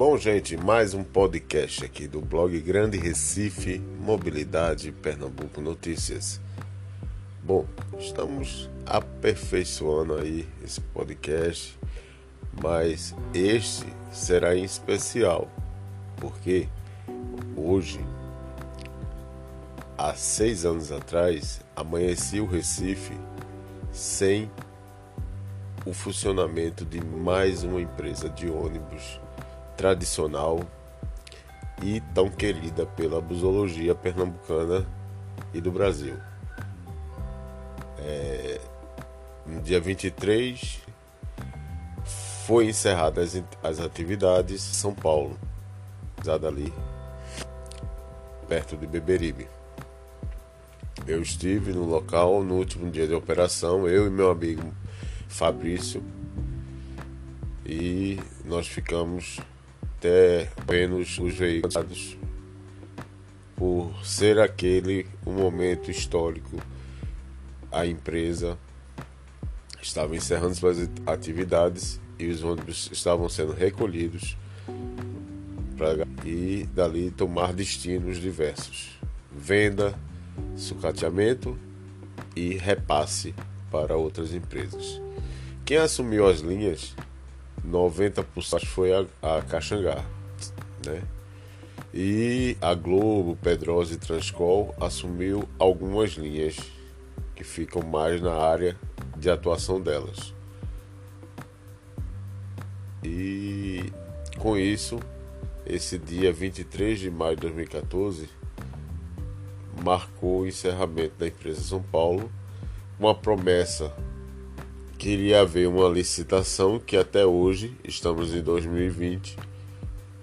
Bom, gente, mais um podcast aqui do blog Grande Recife Mobilidade Pernambuco Notícias. Bom, estamos aperfeiçoando aí esse podcast, mas este será em especial, porque hoje, há seis anos atrás, amanheci o Recife sem o funcionamento de mais uma empresa de ônibus tradicional e tão querida pela busologia pernambucana e do Brasil. É, no dia 23 foi encerradas as, as atividades em São Paulo, ali perto de Beberibe. Eu estive no local no último dia de operação, eu e meu amigo Fabrício, e nós ficamos até menos os veículos por ser aquele um momento histórico. A empresa estava encerrando suas atividades e os ônibus estavam sendo recolhidos para e dali tomar destinos diversos. Venda sucateamento e repasse para outras empresas. Quem assumiu as linhas 90% foi a, a Caxangá, né? E a Globo, Pedrosa e Transcol assumiu algumas linhas que ficam mais na área de atuação delas. E com isso, esse dia 23 de maio de 2014 marcou o encerramento da empresa São Paulo, uma promessa queria haver uma licitação que até hoje, estamos em 2020,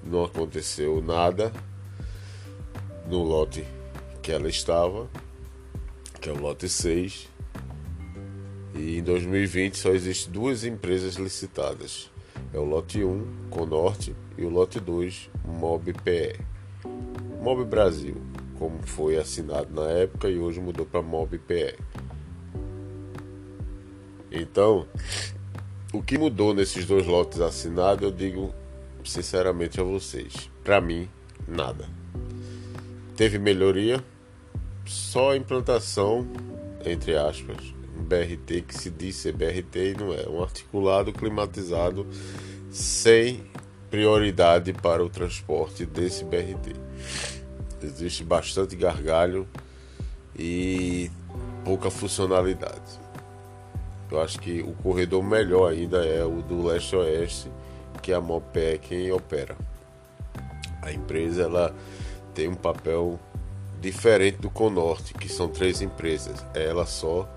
não aconteceu nada no lote que ela estava, que é o lote 6. E em 2020 só existem duas empresas licitadas. É o lote 1, Conorte, e o lote 2, Mob PE. Mob Brasil, como foi assinado na época e hoje mudou para Mob PE. Então, o que mudou nesses dois lotes assinados, eu digo sinceramente a vocês, para mim, nada. Teve melhoria, só a implantação, entre aspas, BRT que se diz ser BRT e não é, um articulado climatizado sem prioridade para o transporte desse BRT. Existe bastante gargalho e pouca funcionalidade. Eu acho que o corredor melhor ainda é o do leste-oeste, que é a Mopé quem opera. A empresa ela tem um papel diferente do Conorte, que são três empresas. É ela só.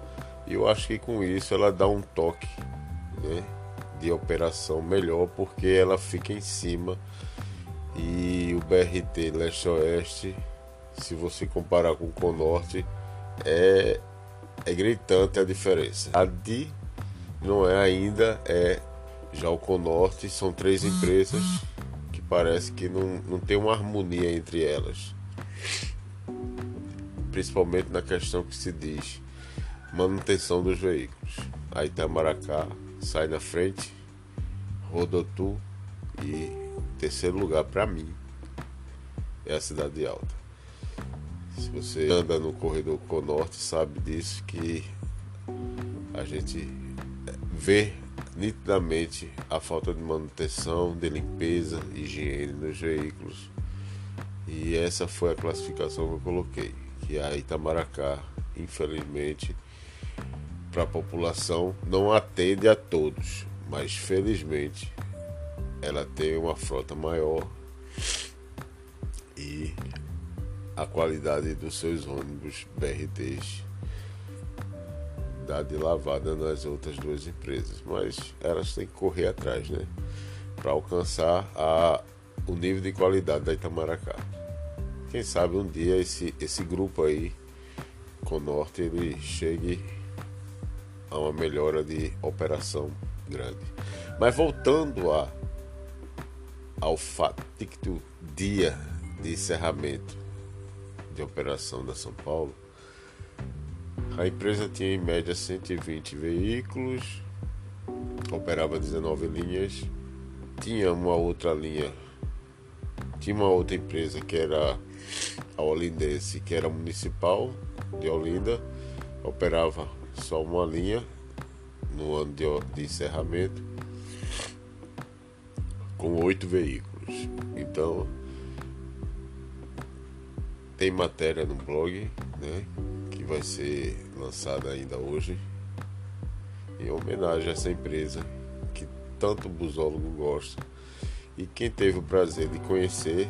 E eu acho que com isso ela dá um toque né, de operação melhor, porque ela fica em cima. E o BRT leste-oeste, se você comparar com o Conorte, é é gritante a diferença. A DI não é ainda, é já o Conorte, são três empresas que parece que não, não tem uma harmonia entre elas. Principalmente na questão que se diz manutenção dos veículos. A Itamaracá sai na frente, Rodotu e terceiro lugar para mim é a Cidade Alta. Se você anda no corredor Conorte, sabe disso que a gente vê nitidamente a falta de manutenção, de limpeza, higiene nos veículos. E essa foi a classificação que eu coloquei, que a Itamaracá, infelizmente, para a população não atende a todos, mas felizmente ela tem uma frota maior e a qualidade dos seus ônibus BRTs dá de lavada nas outras duas empresas, mas elas têm que correr atrás, né? Para alcançar a, o nível de qualidade da Itamaracá. Quem sabe um dia esse, esse grupo aí, com norte, ele chegue a uma melhora de operação grande. Mas voltando a, ao fatídico dia de encerramento de operação da São Paulo, a empresa tinha em média 120 veículos, operava 19 linhas, tinha uma outra linha Tinha uma outra empresa que era a Olindense, que era municipal de Olinda, operava só uma linha no ano de, de encerramento, com oito veículos. Então, tem matéria no blog, né, que vai ser lançada ainda hoje, em homenagem a essa empresa que tanto o busólogo gosta. E quem teve o prazer de conhecer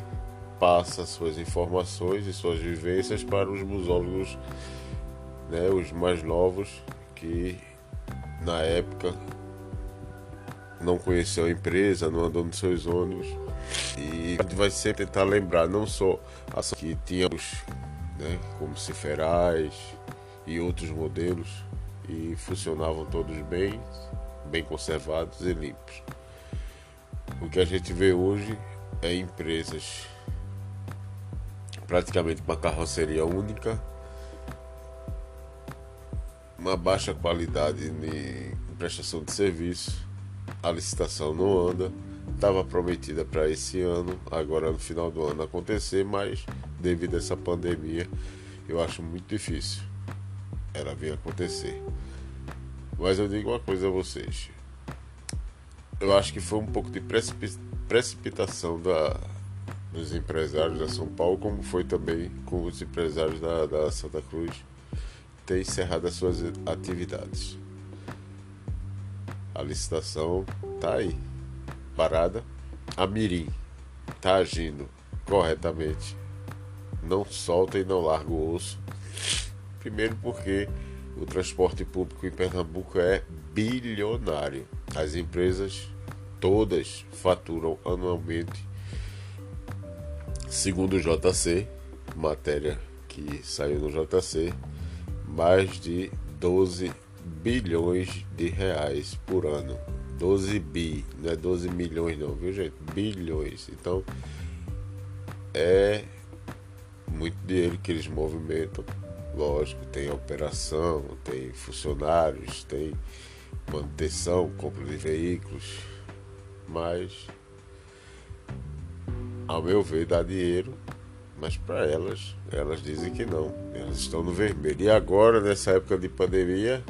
passa suas informações e suas vivências para os busólogos, né, os mais novos que na época não conheceu a empresa, não andou nos seus ônibus. E vai sempre tentar lembrar não só as que tínhamos, né, como Ciferais e outros modelos, e funcionavam todos bem, bem conservados e limpos. O que a gente vê hoje é empresas praticamente uma carroceria única, uma baixa qualidade de prestação de serviço, a licitação não anda, estava prometida para esse ano, agora no final do ano acontecer, mas devido a essa pandemia eu acho muito difícil ela vir acontecer. Mas eu digo uma coisa a vocês. Eu acho que foi um pouco de precipitação da, dos empresários da São Paulo, como foi também com os empresários da, da Santa Cruz, ter encerrado as suas atividades. A licitação está aí, parada. A Mirim está agindo corretamente. Não solta e não larga o osso. Primeiro porque o transporte público em Pernambuco é bilionário. As empresas todas faturam anualmente, segundo o JC, matéria que saiu no JC, mais de 12 bilhões de reais por ano. 12 bi, não é 12 milhões não, viu gente? Bilhões. Então é muito dinheiro que eles movimentam Lógico, tem operação, tem funcionários, tem manutenção, compra de veículos, mas ao meu ver dá dinheiro, mas para elas, elas dizem que não, elas estão no vermelho. E agora, nessa época de pandemia,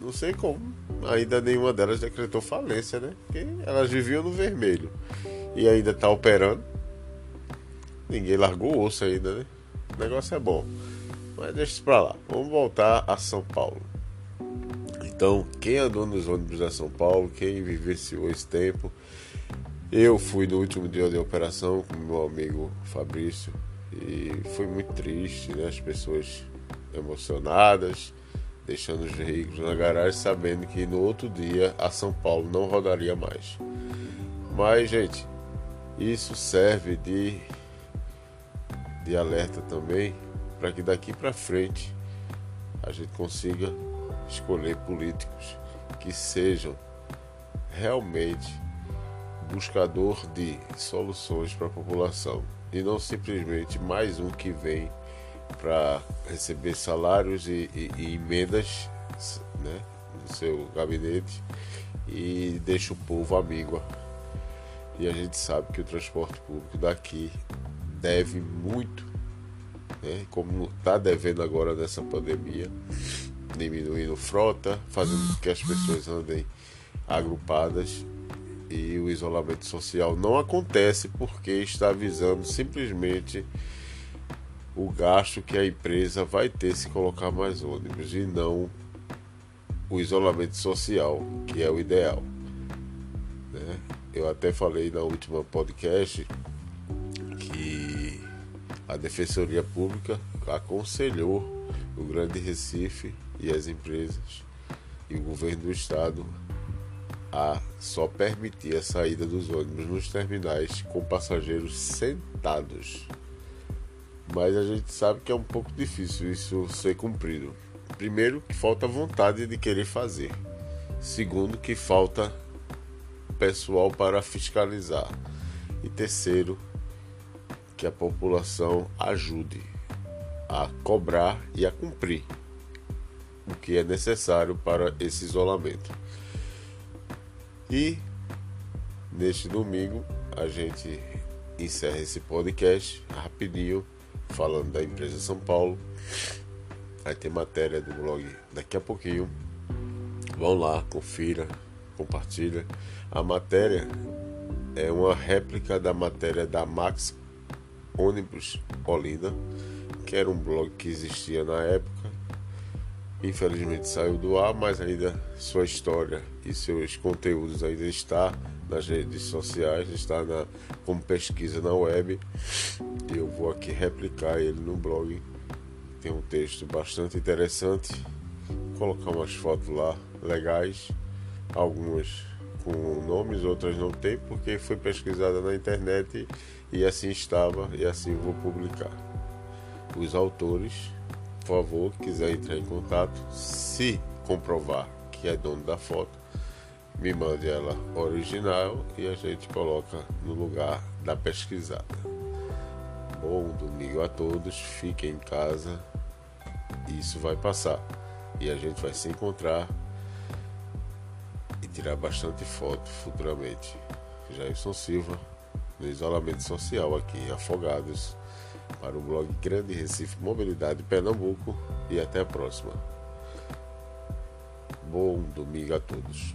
não sei como, ainda nenhuma delas decretou falência, né? Porque elas viviam no vermelho e ainda está operando. Ninguém largou o osso ainda, né? O negócio é bom. Mas deixa isso pra lá. Vamos voltar a São Paulo. Então, quem andou nos ônibus da São Paulo, quem vivenciou esse tempo, eu fui no último dia de operação com meu amigo Fabrício e foi muito triste, né? As pessoas emocionadas, deixando os veículos na garagem, sabendo que no outro dia a São Paulo não rodaria mais. Mas, gente, isso serve de, de alerta também para que daqui para frente a gente consiga escolher políticos que sejam realmente buscador de soluções para a população e não simplesmente mais um que vem para receber salários e, e, e emendas né, no seu gabinete e deixa o povo amigo. E a gente sabe que o transporte público daqui deve muito né? como está devendo agora nessa pandemia, diminuindo frota, fazendo com que as pessoas andem agrupadas e o isolamento social não acontece porque está visando simplesmente o gasto que a empresa vai ter se colocar mais ônibus e não o isolamento social, que é o ideal. Né? Eu até falei na última podcast a Defensoria Pública aconselhou o Grande Recife e as empresas e o governo do estado a só permitir a saída dos ônibus nos terminais com passageiros sentados. Mas a gente sabe que é um pouco difícil isso ser cumprido. Primeiro, que falta vontade de querer fazer. Segundo, que falta pessoal para fiscalizar. E terceiro, que a população ajude a cobrar e a cumprir o que é necessário para esse isolamento. E neste domingo a gente encerra esse podcast rapidinho, falando da empresa São Paulo. Vai ter matéria do blog daqui a pouquinho. Vão lá, confira, compartilha. A matéria é uma réplica da matéria da Max Ônibus Olinda, que era um blog que existia na época. Infelizmente saiu do ar, mas ainda sua história e seus conteúdos ainda está nas redes sociais, está na, como pesquisa na web. E eu vou aqui replicar ele no blog. Tem um texto bastante interessante. Vou colocar umas fotos lá legais, algumas com nomes, outras não tem, porque foi pesquisada na internet e assim estava e assim vou publicar. Os autores, por favor, quiser entrar em contato, se comprovar que é dono da foto, me mande ela original e a gente coloca no lugar da pesquisada. Bom domingo a todos, fiquem em casa, isso vai passar e a gente vai se encontrar e tirar bastante foto futuramente. Jailson Silva, no isolamento social aqui, afogados, para o blog Grande Recife Mobilidade Pernambuco e até a próxima. Bom domingo a todos.